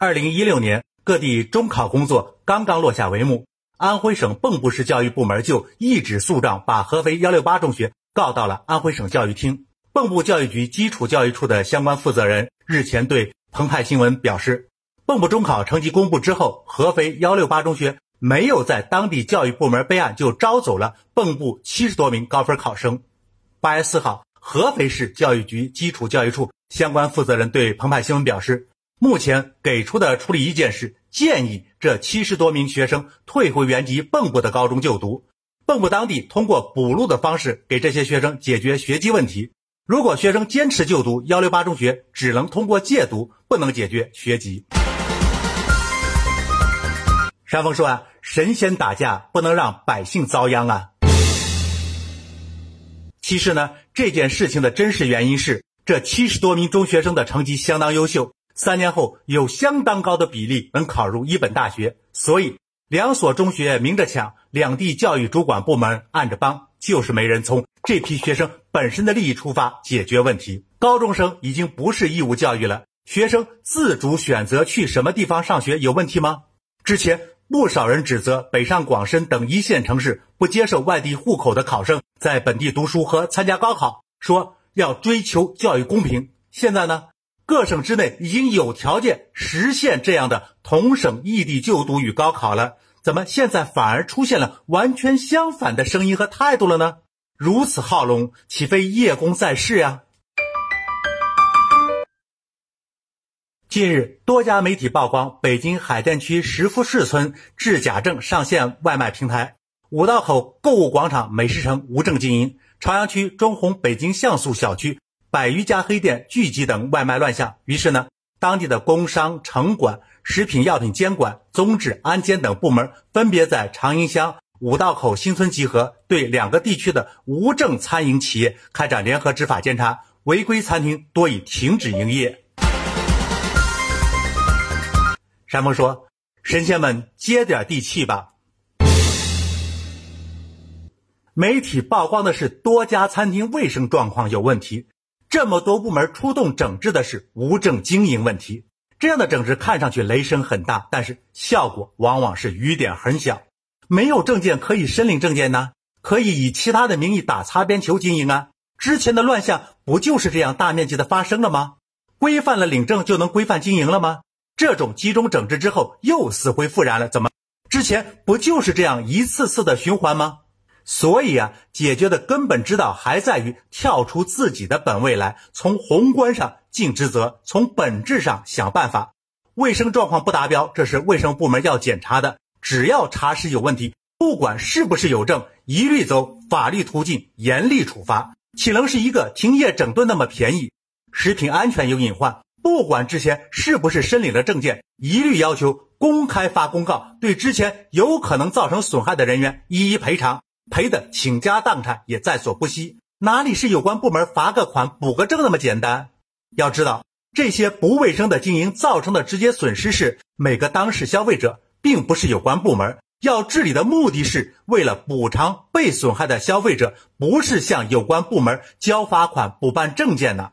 二零一六年，各地中考工作刚刚落下帷幕，安徽省蚌埠市教育部门就一纸诉状把合肥幺六八中学告到了安徽省教育厅。蚌埠教育局基础教育处的相关负责人日前对澎湃新闻表示，蚌埠中考成绩公布之后，合肥幺六八中学没有在当地教育部门备案，就招走了蚌埠七十多名高分考生。八月四号，合肥市教育局基础教育处相关负责人对澎湃新闻表示。目前给出的处理意见是建议这七十多名学生退回原籍蚌埠的高中就读，蚌埠当地通过补录的方式给这些学生解决学籍问题。如果学生坚持就读幺六八中学，只能通过借读，不能解决学籍。山峰说啊，神仙打架不能让百姓遭殃啊。其实呢，这件事情的真实原因是这七十多名中学生的成绩相当优秀。三年后有相当高的比例能考入一本大学，所以两所中学明着抢，两地教育主管部门暗着帮，就是没人从这批学生本身的利益出发解决问题。高中生已经不是义务教育了，学生自主选择去什么地方上学有问题吗？之前不少人指责北上广深等一线城市不接受外地户口的考生在本地读书和参加高考，说要追求教育公平。现在呢？各省之内已经有条件实现这样的同省异地就读与高考了，怎么现在反而出现了完全相反的声音和态度了呢？如此好龙，岂非叶公在世呀？近日，多家媒体曝光北京海淀区石富市村制假证上线外卖平台，五道口购物广场美食城无证经营，朝阳区中红北京像素小区。百余家黑店聚集等外卖乱象，于是呢，当地的工商城管、食品药品监管、综治安监等部门分别在长营乡、五道口新村集合，对两个地区的无证餐饮企业开展联合执法监察，违规餐厅多已停止营业。山峰说：“神仙们接点地气吧。”媒体曝光的是多家餐厅卫生状况有问题。这么多部门出动整治的是无证经营问题，这样的整治看上去雷声很大，但是效果往往是雨点很小。没有证件可以申领证件呢，可以以其他的名义打擦边球经营啊。之前的乱象不就是这样大面积的发生了吗？规范了领证就能规范经营了吗？这种集中整治之后又死灰复燃了，怎么？之前不就是这样一次次的循环吗？所以啊，解决的根本之道还在于跳出自己的本位来，从宏观上尽职责，从本质上想办法。卫生状况不达标，这是卫生部门要检查的。只要查实有问题，不管是不是有证，一律走法律途径，严厉处罚。岂能是一个停业整顿那么便宜？食品安全有隐患，不管之前是不是申领了证件，一律要求公开发公告，对之前有可能造成损害的人员一一赔偿。赔的倾家荡产也在所不惜，哪里是有关部门罚个款补个证那么简单？要知道，这些不卫生的经营造成的直接损失是每个当事消费者，并不是有关部门要治理的目的是为了补偿被损害的消费者，不是向有关部门交罚款补办证件呢。